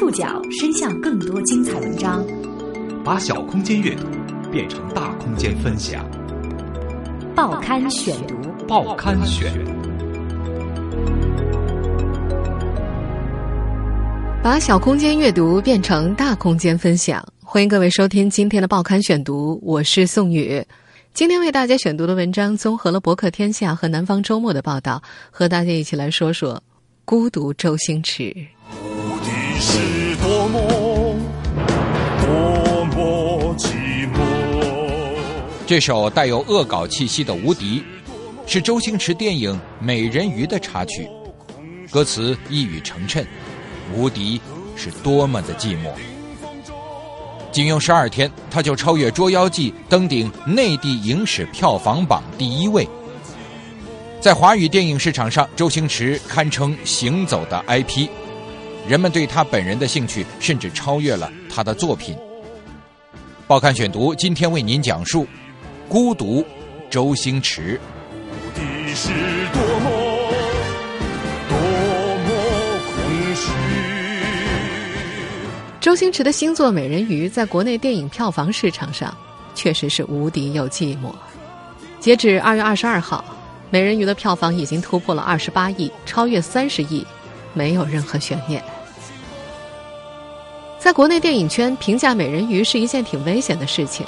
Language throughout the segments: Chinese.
触角伸向更多精彩文章，把小空间阅读变成大空间分享。报刊选读，报刊选，把小空间阅读变成大空间分享。欢迎各位收听今天的报刊选读，我是宋宇。今天为大家选读的文章综合了博客天下和南方周末的报道，和大家一起来说说孤独周星驰。是多么多么寂寞。这首带有恶搞气息的《无敌》，是周星驰电影《美人鱼》的插曲，歌词一语成谶：无敌是多么的寂寞。仅用十二天，他就超越《捉妖记》，登顶内地影史票房榜第一位。在华语电影市场上，周星驰堪称行走的 IP，人们对他本人的兴趣甚至超越了他的作品。报刊选读今天为您讲述《孤独》，周星驰。无敌是多么多么空虚。周星驰的新作《美人鱼》在国内电影票房市场上确实是无敌又寂寞。截止二月二十二号，《美人鱼》的票房已经突破了二十八亿，超越三十亿，没有任何悬念。在国内电影圈，评价《美人鱼》是一件挺危险的事情。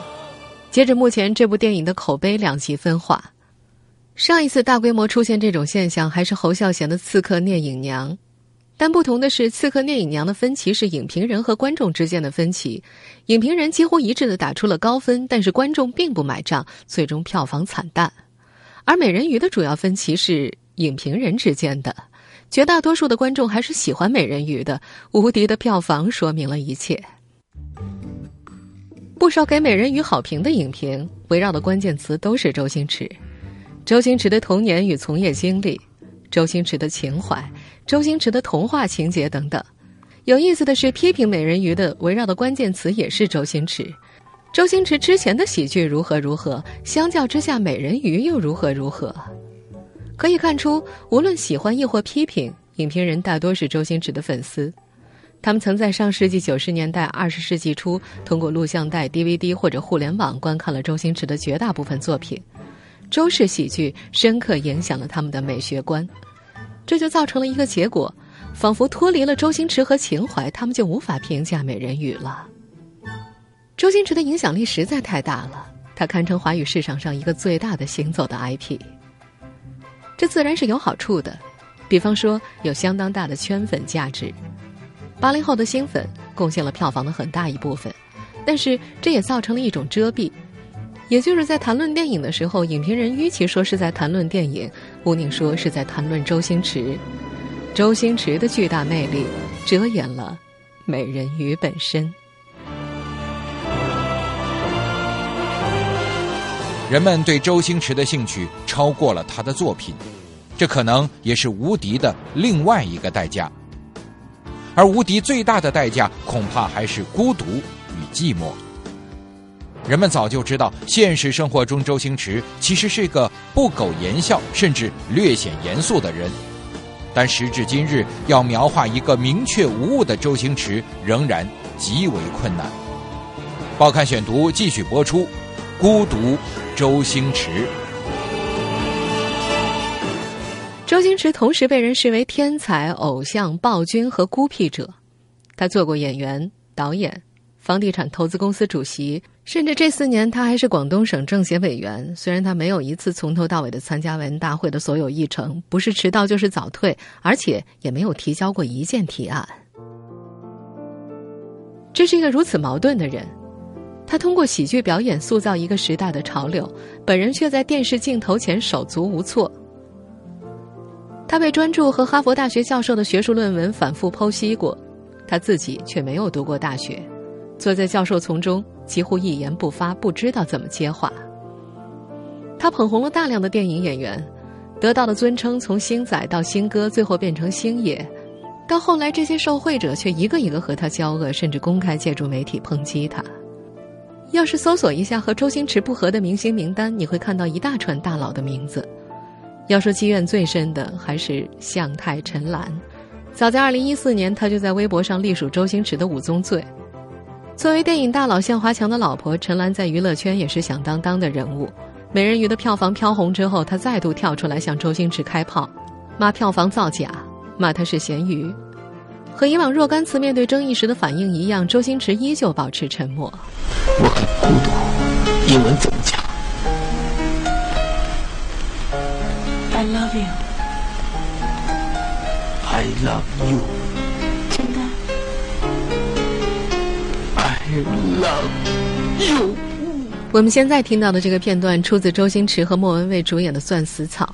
截止目前，这部电影的口碑两极分化。上一次大规模出现这种现象，还是侯孝贤的《刺客聂隐娘》。但不同的是，《刺客聂隐娘》的分歧是影评人和观众之间的分歧，影评人几乎一致的打出了高分，但是观众并不买账，最终票房惨淡。而《美人鱼》的主要分歧是影评人之间的，绝大多数的观众还是喜欢《美人鱼》的，无敌的票房说明了一切。不少给《美人鱼》好评的影评，围绕的关键词都是周星驰，周星驰的童年与从业经历，周星驰的情怀。周星驰的童话情节等等，有意思的是，批评《美人鱼》的围绕的关键词也是周星驰。周星驰之前的喜剧如何如何，相较之下，《美人鱼》又如何如何？可以看出，无论喜欢亦或批评，影评人大多是周星驰的粉丝。他们曾在上世纪九十年代、二十世纪初，通过录像带、DVD 或者互联网观看了周星驰的绝大部分作品。周氏喜剧深刻影响了他们的美学观。这就造成了一个结果，仿佛脱离了周星驰和情怀，他们就无法评价《美人鱼》了。周星驰的影响力实在太大了，他堪称华语市场上一个最大的行走的 IP。这自然是有好处的，比方说有相当大的圈粉价值，八零后的新粉贡献了票房的很大一部分，但是这也造成了一种遮蔽。也就是在谈论电影的时候，影评人与其说是在谈论电影，不宁说是在谈论周星驰。周星驰的巨大魅力遮掩了美人鱼本身。人们对周星驰的兴趣超过了他的作品，这可能也是无敌的另外一个代价。而无敌最大的代价，恐怕还是孤独与寂寞。人们早就知道，现实生活中周星驰其实是个不苟言笑，甚至略显严肃的人。但时至今日，要描画一个明确无误的周星驰，仍然极为困难。报刊选读继续播出，《孤独周星驰》。周星驰同时被人视为天才、偶像、暴君和孤僻者。他做过演员、导演。房地产投资公司主席，甚至这四年他还是广东省政协委员。虽然他没有一次从头到尾的参加文大会的所有议程，不是迟到就是早退，而且也没有提交过一件提案。这是一个如此矛盾的人，他通过喜剧表演塑造一个时代的潮流，本人却在电视镜头前手足无措。他被专注和哈佛大学教授的学术论文反复剖析过，他自己却没有读过大学。坐在教授丛中，几乎一言不发，不知道怎么接话。他捧红了大量的电影演员，得到的尊称从星仔到星哥，最后变成星爷。到后来，这些受贿者却一个一个和他交恶，甚至公开借助媒体抨击他。要是搜索一下和周星驰不和的明星名单，你会看到一大串大佬的名字。要说积怨最深的，还是向太、陈岚。早在2014年，他就在微博上隶属周星驰的五宗罪。作为电影大佬向华强的老婆，陈岚在娱乐圈也是响当当的人物。《美人鱼》的票房飘红之后，她再度跳出来向周星驰开炮，骂票房造假，骂他是咸鱼。和以往若干次面对争议时的反应一样，周星驰依旧保持沉默。我很孤独，英文怎么讲？I love you. I love you. 真的？I love you. 我们现在听到的这个片段出自周星驰和莫文蔚主演的《算死草》。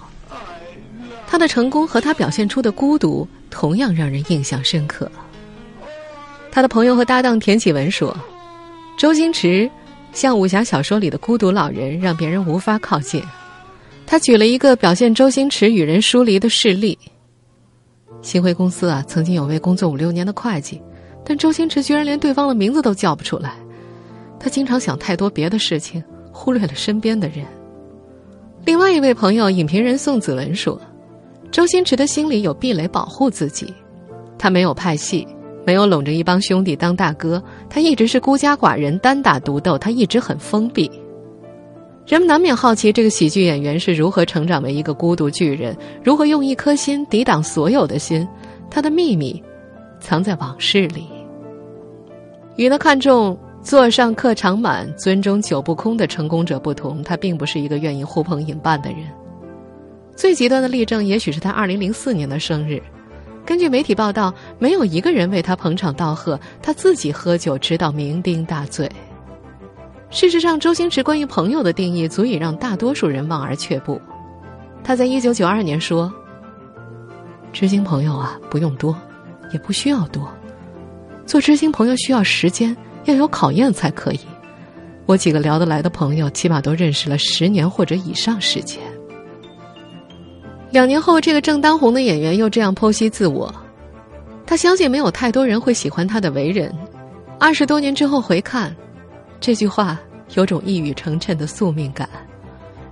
他的成功和他表现出的孤独同样让人印象深刻。他的朋友和搭档田启文说：“周星驰像武侠小说里的孤独老人，让别人无法靠近。”他举了一个表现周星驰与人疏离的事例。星辉公司啊，曾经有位工作五六年的会计，但周星驰居然连对方的名字都叫不出来。他经常想太多别的事情，忽略了身边的人。另外一位朋友影评人宋子文说。周星驰的心里有壁垒保护自己，他没有派系，没有拢着一帮兄弟当大哥，他一直是孤家寡人，单打独斗，他一直很封闭。人们难免好奇，这个喜剧演员是如何成长为一个孤独巨人，如何用一颗心抵挡所有的心？他的秘密藏在往事里。与那看重座上客常满、尊中酒不空的成功者不同，他并不是一个愿意呼朋引伴的人。最极端的例证，也许是他二零零四年的生日。根据媒体报道，没有一个人为他捧场道贺，他自己喝酒直到酩酊大醉。事实上，周星驰关于朋友的定义，足以让大多数人望而却步。他在一九九二年说：“知心朋友啊，不用多，也不需要多。做知心朋友需要时间，要有考验才可以。我几个聊得来的朋友，起码都认识了十年或者以上时间。”两年后，这个正当红的演员又这样剖析自我。他相信没有太多人会喜欢他的为人。二十多年之后回看，这句话有种一语成谶的宿命感。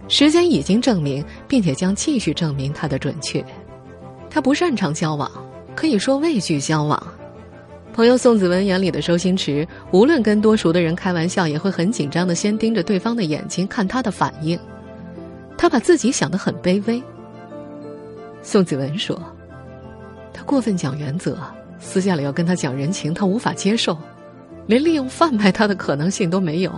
时间已经证明，并且将继续证明他的准确。他不擅长交往，可以说畏惧交往。朋友宋子文眼里的周星驰，无论跟多熟的人开玩笑，也会很紧张的先盯着对方的眼睛看他的反应。他把自己想得很卑微。宋子文说：“他过分讲原则，私下里要跟他讲人情，他无法接受，连利用贩卖他的可能性都没有。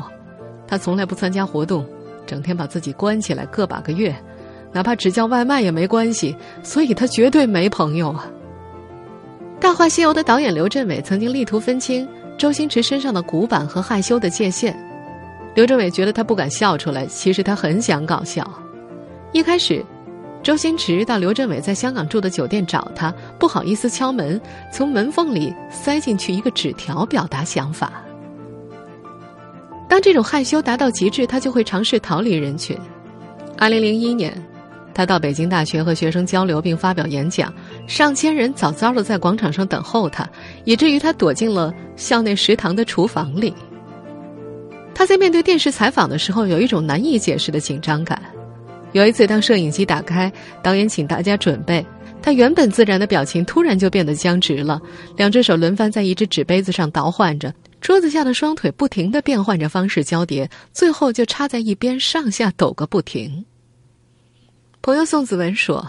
他从来不参加活动，整天把自己关起来个把个月，哪怕只叫外卖也没关系。所以他绝对没朋友啊。”《大话西游》的导演刘镇伟曾经力图分清周星驰身上的古板和害羞的界限。刘镇伟觉得他不敢笑出来，其实他很想搞笑。一开始。周星驰到刘镇伟在香港住的酒店找他，不好意思敲门，从门缝里塞进去一个纸条，表达想法。当这种害羞达到极致，他就会尝试逃离人群。二零零一年，他到北京大学和学生交流并发表演讲，上千人早早的在广场上等候他，以至于他躲进了校内食堂的厨房里。他在面对电视采访的时候，有一种难以解释的紧张感。有一次，当摄影机打开，导演请大家准备，他原本自然的表情突然就变得僵直了，两只手轮番在一只纸杯子上倒换着，桌子下的双腿不停的变换着方式交叠，最后就插在一边上下抖个不停。朋友宋子文说：“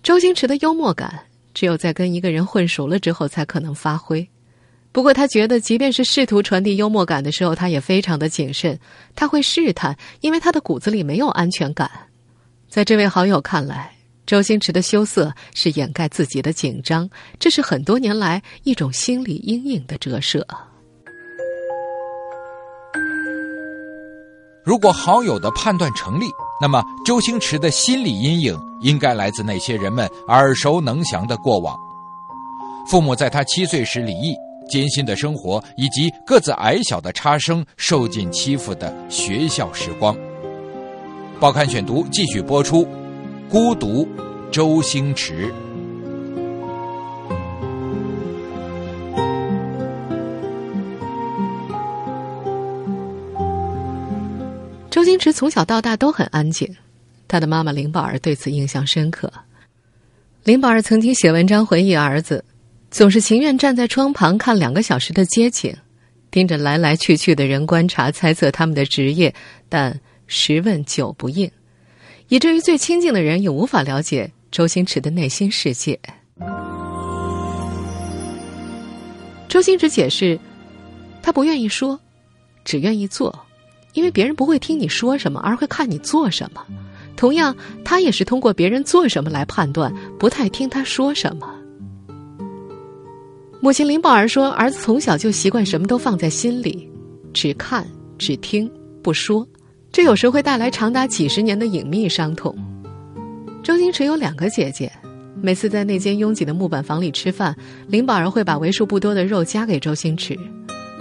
周星驰的幽默感，只有在跟一个人混熟了之后才可能发挥。不过他觉得，即便是试图传递幽默感的时候，他也非常的谨慎，他会试探，因为他的骨子里没有安全感。”在这位好友看来，周星驰的羞涩是掩盖自己的紧张，这是很多年来一种心理阴影的折射。如果好友的判断成立，那么周星驰的心理阴影应该来自那些人们耳熟能详的过往：父母在他七岁时离异、艰辛的生活，以及个子矮小的差生受尽欺负的学校时光。报刊选读继续播出，《孤独》，周星驰。周星驰从小到大都很安静，他的妈妈林宝儿对此印象深刻。林宝儿曾经写文章回忆儿子，总是情愿站在窗旁看两个小时的街景，盯着来来去去的人观察猜测他们的职业，但十问九不应，以至于最亲近的人也无法了解周星驰的内心世界。周星驰解释，他不愿意说，只愿意做，因为别人不会听你说什么，而会看你做什么。同样，他也是通过别人做什么来判断，不太听他说什么。母亲林宝儿说：“儿子从小就习惯什么都放在心里，只看只听不说，这有时会带来长达几十年的隐秘伤痛。”周星驰有两个姐姐。每次在那间拥挤的木板房里吃饭，林宝儿会把为数不多的肉夹给周星驰。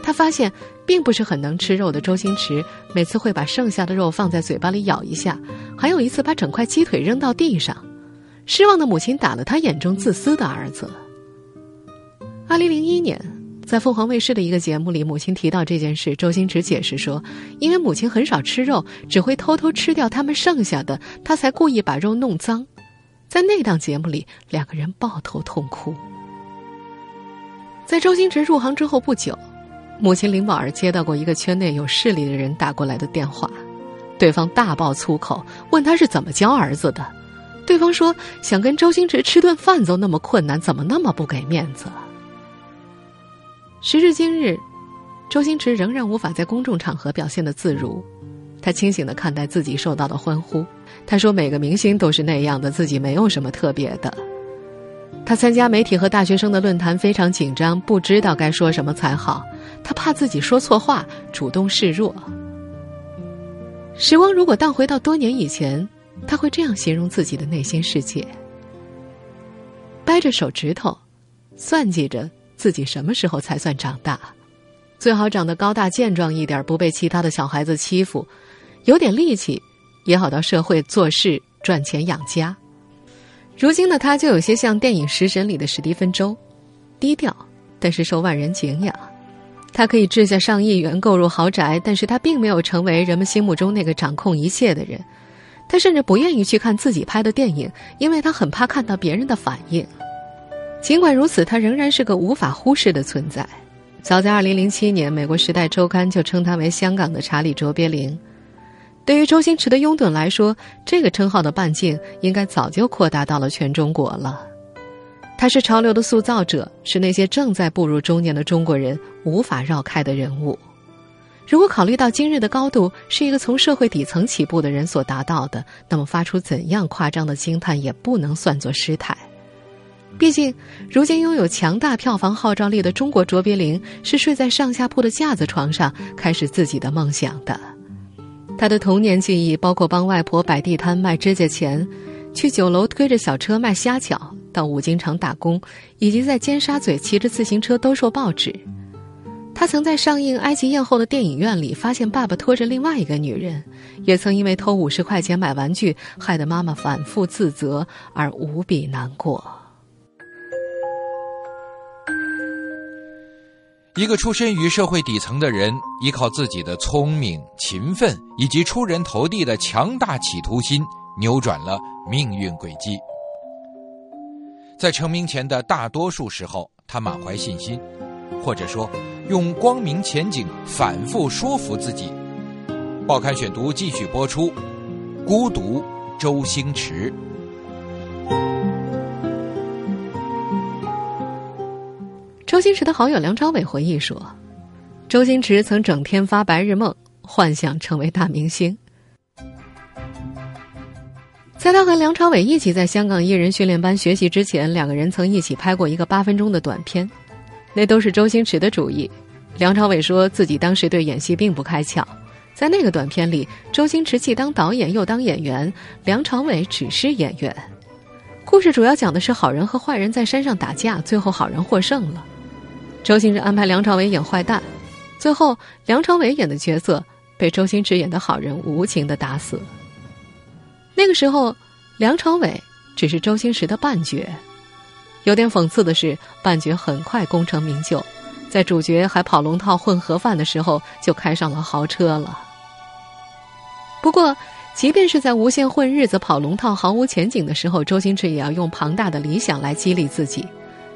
他发现，并不是很能吃肉的周星驰，每次会把剩下的肉放在嘴巴里咬一下，还有一次把整块鸡腿扔到地上。失望的母亲打了他眼中自私的儿子。二零零一年，在凤凰卫视的一个节目里，母亲提到这件事，周星驰解释说，因为母亲很少吃肉，只会偷偷吃掉他们剩下的，他才故意把肉弄脏。在那档节目里，两个人抱头痛哭。在周星驰入行之后不久，母亲林宝儿接到过一个圈内有势力的人打过来的电话，对方大爆粗口，问他是怎么教儿子的。对方说想跟周星驰吃顿饭都那么困难，怎么那么不给面子？时至今日，周星驰仍然无法在公众场合表现的自如。他清醒的看待自己受到的欢呼。他说：“每个明星都是那样的，自己没有什么特别的。”他参加媒体和大学生的论坛非常紧张，不知道该说什么才好。他怕自己说错话，主动示弱。时光如果倒回到多年以前，他会这样形容自己的内心世界：掰着手指头，算计着自己什么时候才算长大，最好长得高大健壮一点，不被其他的小孩子欺负。有点力气，也好到社会做事赚钱养家。如今的他就有些像电影《食神》里的史蒂芬周，低调但是受万人敬仰。他可以掷下上亿元购入豪宅，但是他并没有成为人们心目中那个掌控一切的人。他甚至不愿意去看自己拍的电影，因为他很怕看到别人的反应。尽管如此，他仍然是个无法忽视的存在。早在2007年，美国《时代周刊》就称他为香港的查理·卓别林。对于周星驰的拥趸来说，这个称号的半径应该早就扩大到了全中国了。他是潮流的塑造者，是那些正在步入中年的中国人无法绕开的人物。如果考虑到今日的高度是一个从社会底层起步的人所达到的，那么发出怎样夸张的惊叹也不能算作失态。毕竟，如今拥有强大票房号召力的中国卓别林，是睡在上下铺的架子床上开始自己的梦想的。他的童年记忆包括帮外婆摆地摊卖指甲钳，去酒楼推着小车卖虾饺，到五金厂打工，以及在尖沙咀骑着自行车兜售报纸。他曾在上映《埃及艳后》的电影院里发现爸爸拖着另外一个女人，也曾因为偷五十块钱买玩具，害得妈妈反复自责而无比难过。一个出身于社会底层的人，依靠自己的聪明、勤奋以及出人头地的强大企图心，扭转了命运轨迹。在成名前的大多数时候，他满怀信心，或者说用光明前景反复说服自己。报刊选读继续播出，《孤独周星驰》。周星驰的好友梁朝伟回忆说：“周星驰曾整天发白日梦，幻想成为大明星。在他和梁朝伟一起在香港艺人训练班学习之前，两个人曾一起拍过一个八分钟的短片，那都是周星驰的主意。梁朝伟说自己当时对演戏并不开窍，在那个短片里，周星驰既当导演又当演员，梁朝伟只是演员。故事主要讲的是好人和坏人在山上打架，最后好人获胜了。”周星驰安排梁朝伟演坏蛋，最后梁朝伟演的角色被周星驰演的好人无情的打死。那个时候，梁朝伟只是周星驰的伴角。有点讽刺的是，半角很快功成名就，在主角还跑龙套混盒饭的时候，就开上了豪车了。不过，即便是在无限混日子、跑龙套毫无前景的时候，周星驰也要用庞大的理想来激励自己。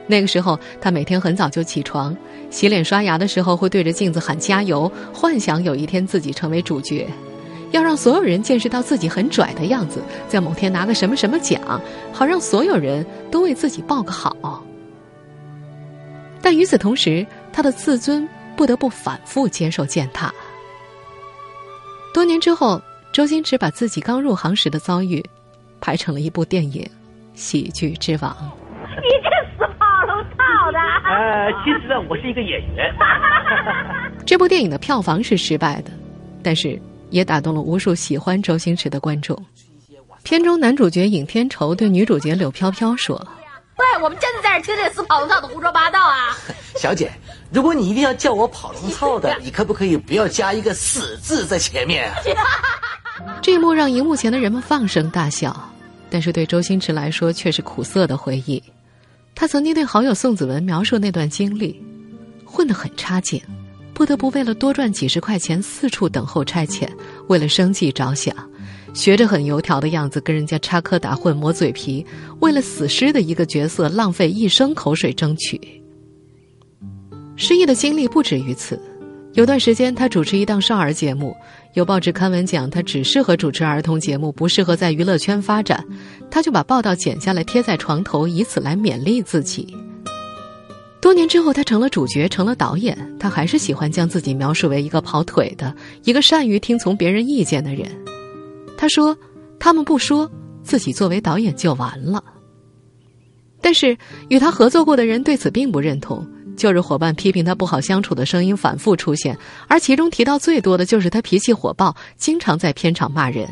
那个时候，他每天很早就起床，洗脸刷牙的时候会对着镜子喊加油，幻想有一天自己成为主角，要让所有人见识到自己很拽的样子，在某天拿个什么什么奖，好让所有人都为自己报个好。但与此同时，他的自尊不得不反复接受践踏。多年之后，周星驰把自己刚入行时的遭遇，拍成了一部电影《喜剧之王》。你这！呃，其实呢，我是一个演员。这部电影的票房是失败的，但是也打动了无数喜欢周星驰的观众。片中男主角尹天仇对女主角柳飘飘说：“喂，我们真的在这听这死跑龙套的胡说八道啊！”小姐，如果你一定要叫我跑龙套的，你可不可以不要加一个“死”字在前面？这一幕让荧幕前的人们放声大笑，但是对周星驰来说却是苦涩的回忆。他曾经对好友宋子文描述那段经历：混得很差劲，不得不为了多赚几十块钱四处等候差遣，为了生计着想，学着很油条的样子跟人家插科打诨磨嘴皮，为了死尸的一个角色浪费一生口水争取。失意的经历不止于此，有段时间他主持一档少儿节目，有报纸刊文讲他只适合主持儿童节目，不适合在娱乐圈发展，他就把报道剪下来贴在床头，以此来勉励自己。多年之后，他成了主角，成了导演，他还是喜欢将自己描述为一个跑腿的、一个善于听从别人意见的人。他说：“他们不说，自己作为导演就完了。”但是与他合作过的人对此并不认同。旧日伙伴批评他不好相处的声音反复出现，而其中提到最多的就是他脾气火爆，经常在片场骂人。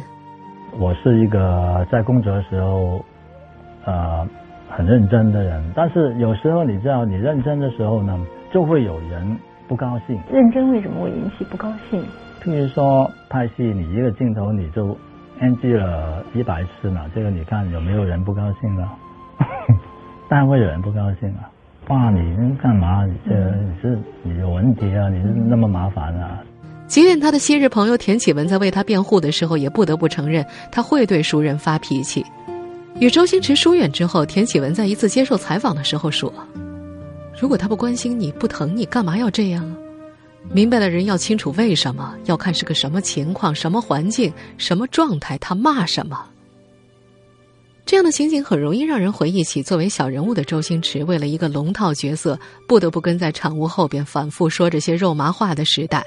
我是一个在工作的时候，呃，很认真的人，但是有时候你知道，你认真的时候呢，就会有人不高兴。认真为什么会引起不高兴？譬如说拍戏，你一个镜头你就 NG 了一百次呢，这个你看有没有人不高兴呢？当然会有人不高兴啊。哇，你干嘛？你这你是你有问题啊？你是那么麻烦啊？即便他的昔日朋友田启文在为他辩护的时候，也不得不承认他会对熟人发脾气。与周星驰疏远之后，田启文在一次接受采访的时候说：“如果他不关心你不疼你，干嘛要这样？明白的人要清楚为什么，要看是个什么情况、什么环境、什么状态，他骂什么。”这样的情景很容易让人回忆起作为小人物的周星驰，为了一个龙套角色，不得不跟在产物后边反复说这些肉麻话的时代。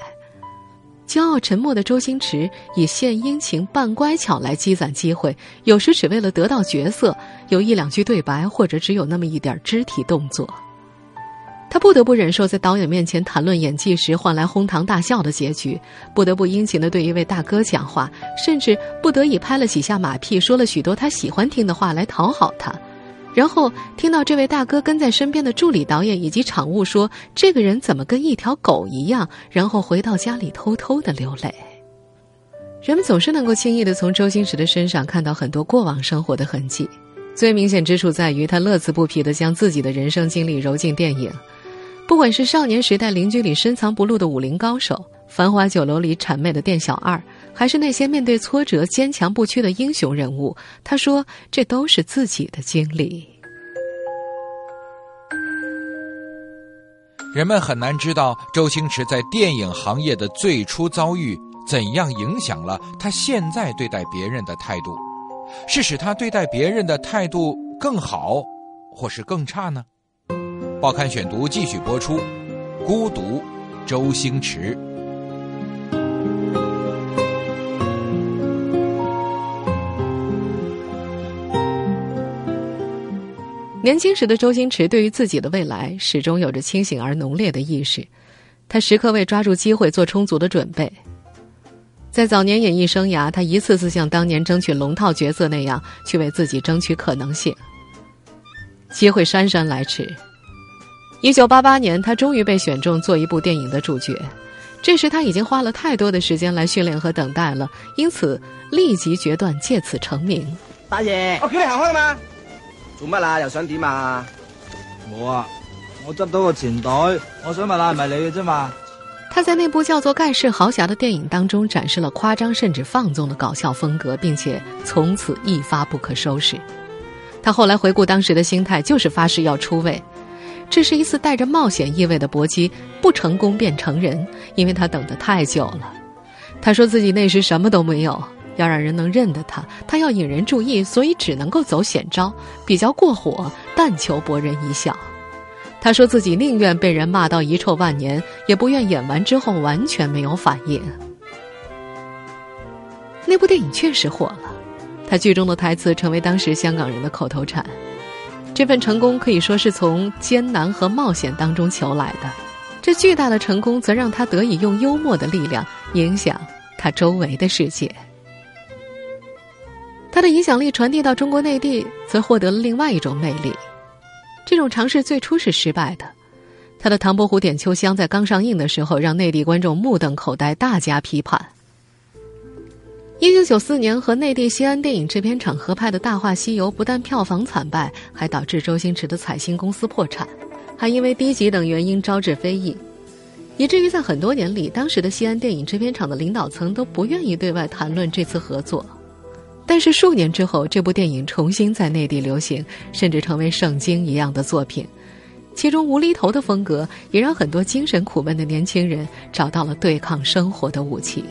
骄傲沉默的周星驰以献殷勤、扮乖巧来积攒机会，有时只为了得到角色，有一两句对白，或者只有那么一点肢体动作。他不得不忍受在导演面前谈论演技时换来哄堂大笑的结局，不得不殷勤地对一位大哥讲话，甚至不得已拍了几下马屁，说了许多他喜欢听的话来讨好他。然后听到这位大哥跟在身边的助理导演以及场务说：“这个人怎么跟一条狗一样？”然后回到家里偷偷的流泪。人们总是能够轻易地从周星驰的身上看到很多过往生活的痕迹，最明显之处在于他乐此不疲地将自己的人生经历揉进电影。不管是少年时代邻居里深藏不露的武林高手，繁华酒楼里谄媚的店小二，还是那些面对挫折坚强不屈的英雄人物，他说这都是自己的经历。人们很难知道周星驰在电影行业的最初遭遇怎样影响了他现在对待别人的态度，是使他对待别人的态度更好，或是更差呢？报刊选读继续播出，《孤独》，周星驰。年轻时的周星驰对于自己的未来始终有着清醒而浓烈的意识，他时刻为抓住机会做充足的准备。在早年演艺生涯，他一次次像当年争取龙套角色那样去为自己争取可能性。机会姗姗来迟。一九八八年，他终于被选中做一部电影的主角。这时他已经花了太多的时间来训练和等待了，因此立即决断借此成名。大爷，我叫你行开嘛？做乜啦？又想點啊？冇啊！我執到個錢袋，我想問下係咪你嘅啫嘛？他在那部叫做《盖世豪侠》的电影当中展示了夸张甚至放纵的搞笑风格，并且从此一发不可收拾。他后来回顾当时的心态，就是发誓要出位。这是一次带着冒险意味的搏击，不成功便成仁，因为他等得太久了。他说自己那时什么都没有，要让人能认得他，他要引人注意，所以只能够走险招，比较过火，但求博人一笑。他说自己宁愿被人骂到遗臭万年，也不愿演完之后完全没有反应。那部电影确实火了，他剧中的台词成为当时香港人的口头禅。这份成功可以说是从艰难和冒险当中求来的，这巨大的成功则让他得以用幽默的力量影响他周围的世界。他的影响力传递到中国内地，则获得了另外一种魅力。这种尝试最初是失败的。他的《唐伯虎点秋香》在刚上映的时候，让内地观众目瞪口呆，大加批判。一九九四年和内地西安电影制片厂合拍的《大话西游》，不但票房惨败，还导致周星驰的彩星公司破产，还因为低级等原因招致非议，以至于在很多年里，当时的西安电影制片厂的领导层都不愿意对外谈论这次合作。但是数年之后，这部电影重新在内地流行，甚至成为圣经一样的作品。其中无厘头的风格，也让很多精神苦闷的年轻人找到了对抗生活的武器。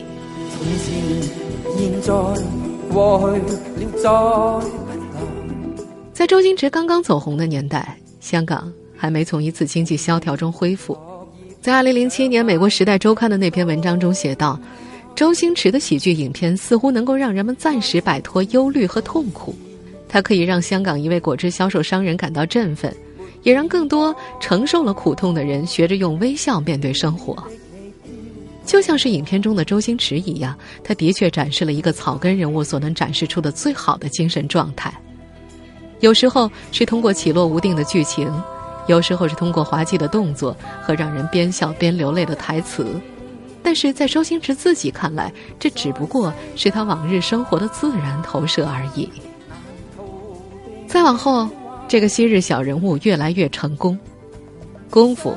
在周星驰刚刚走红的年代，香港还没从一次经济萧条中恢复。在2007年，美国《时代周刊》的那篇文章中写道。周星驰的喜剧影片似乎能够让人们暂时摆脱忧虑和痛苦，它可以让香港一位果汁销售商人感到振奋，也让更多承受了苦痛的人学着用微笑面对生活。就像是影片中的周星驰一样，他的确展示了一个草根人物所能展示出的最好的精神状态。有时候是通过起落无定的剧情，有时候是通过滑稽的动作和让人边笑边流泪的台词。但是在周星驰自己看来，这只不过是他往日生活的自然投射而已。再往后，这个昔日小人物越来越成功，《功夫》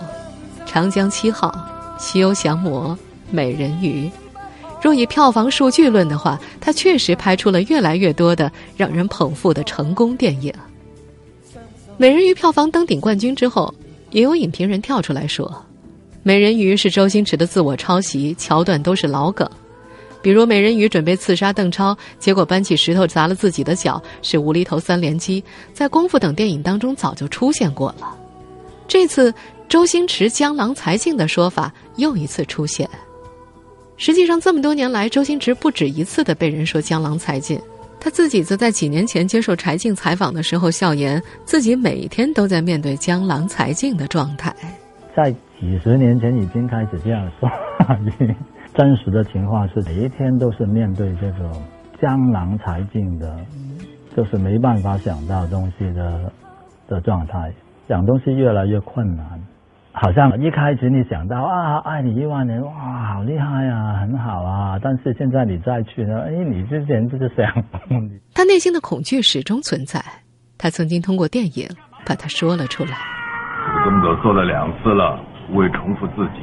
《长江七号》《西游降魔》《美人鱼》，若以票房数据论的话，他确实拍出了越来越多的让人捧腹的成功电影。《美人鱼》票房登顶冠军之后，也有影评人跳出来说。美人鱼是周星驰的自我抄袭，桥段都是老梗，比如美人鱼准备刺杀邓超，结果搬起石头砸了自己的脚，是无厘头三连击，在功夫等电影当中早就出现过了。这次周星驰江郎才尽的说法又一次出现。实际上，这么多年来，周星驰不止一次的被人说江郎才尽，他自己则在几年前接受柴静采访的时候笑言，自己每天都在面对江郎才尽的状态。在几十年前已经开始这样说，真实的情况是每一天都是面对这种江郎才尽的，就是没办法想到东西的的状态，想东西越来越困难。好像一开始你想到啊，爱你一万年，哇，好厉害啊，很好啊，但是现在你再去呢，哎，你之前就是想，他内心的恐惧始终存在，他曾经通过电影把它说了出来。我这么多做了两次了。不会重复自己，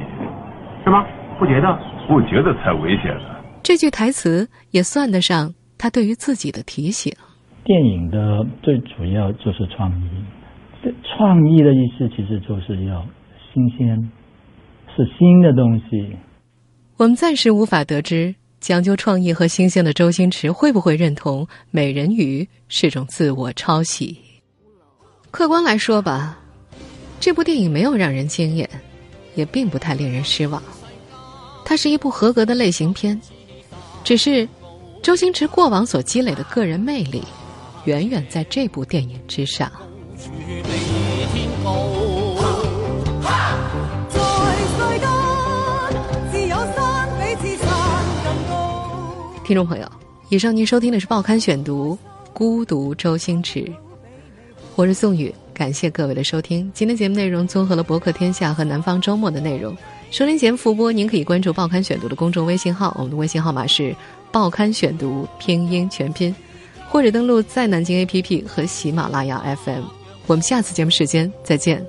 是吗？不觉得？不觉得才危险呢。这句台词也算得上他对于自己的提醒。电影的最主要就是创意，创意的意思其实就是要新鲜，是新的东西。我们暂时无法得知讲究创意和新鲜的周星驰会不会认同《美人鱼》是种自我抄袭。客观来说吧，这部电影没有让人惊艳。也并不太令人失望，它是一部合格的类型片，只是周星驰过往所积累的个人魅力，远远在这部电影之上。听众朋友，以上您收听的是《报刊选读》，孤独周星驰，我是宋宇。感谢各位的收听，今天节目内容综合了博客天下和南方周末的内容。收听节目复播，您可以关注《报刊选读》的公众微信号，我们的微信号码是“报刊选读”拼音全拼，或者登录在南京 APP 和喜马拉雅 FM。我们下次节目时间再见。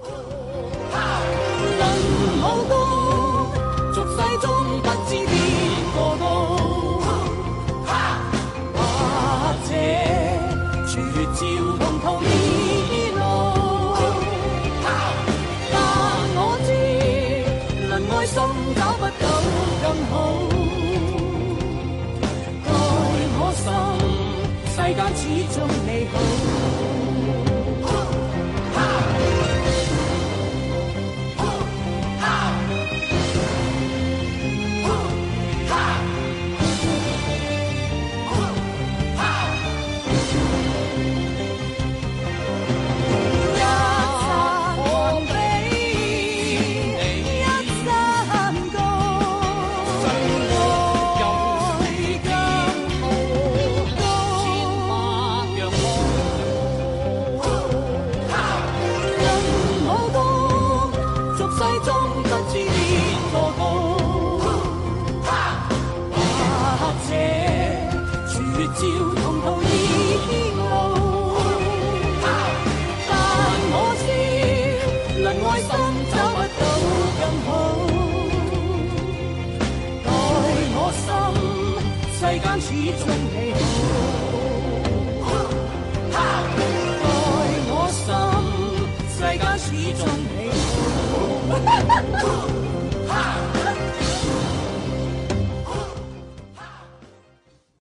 It's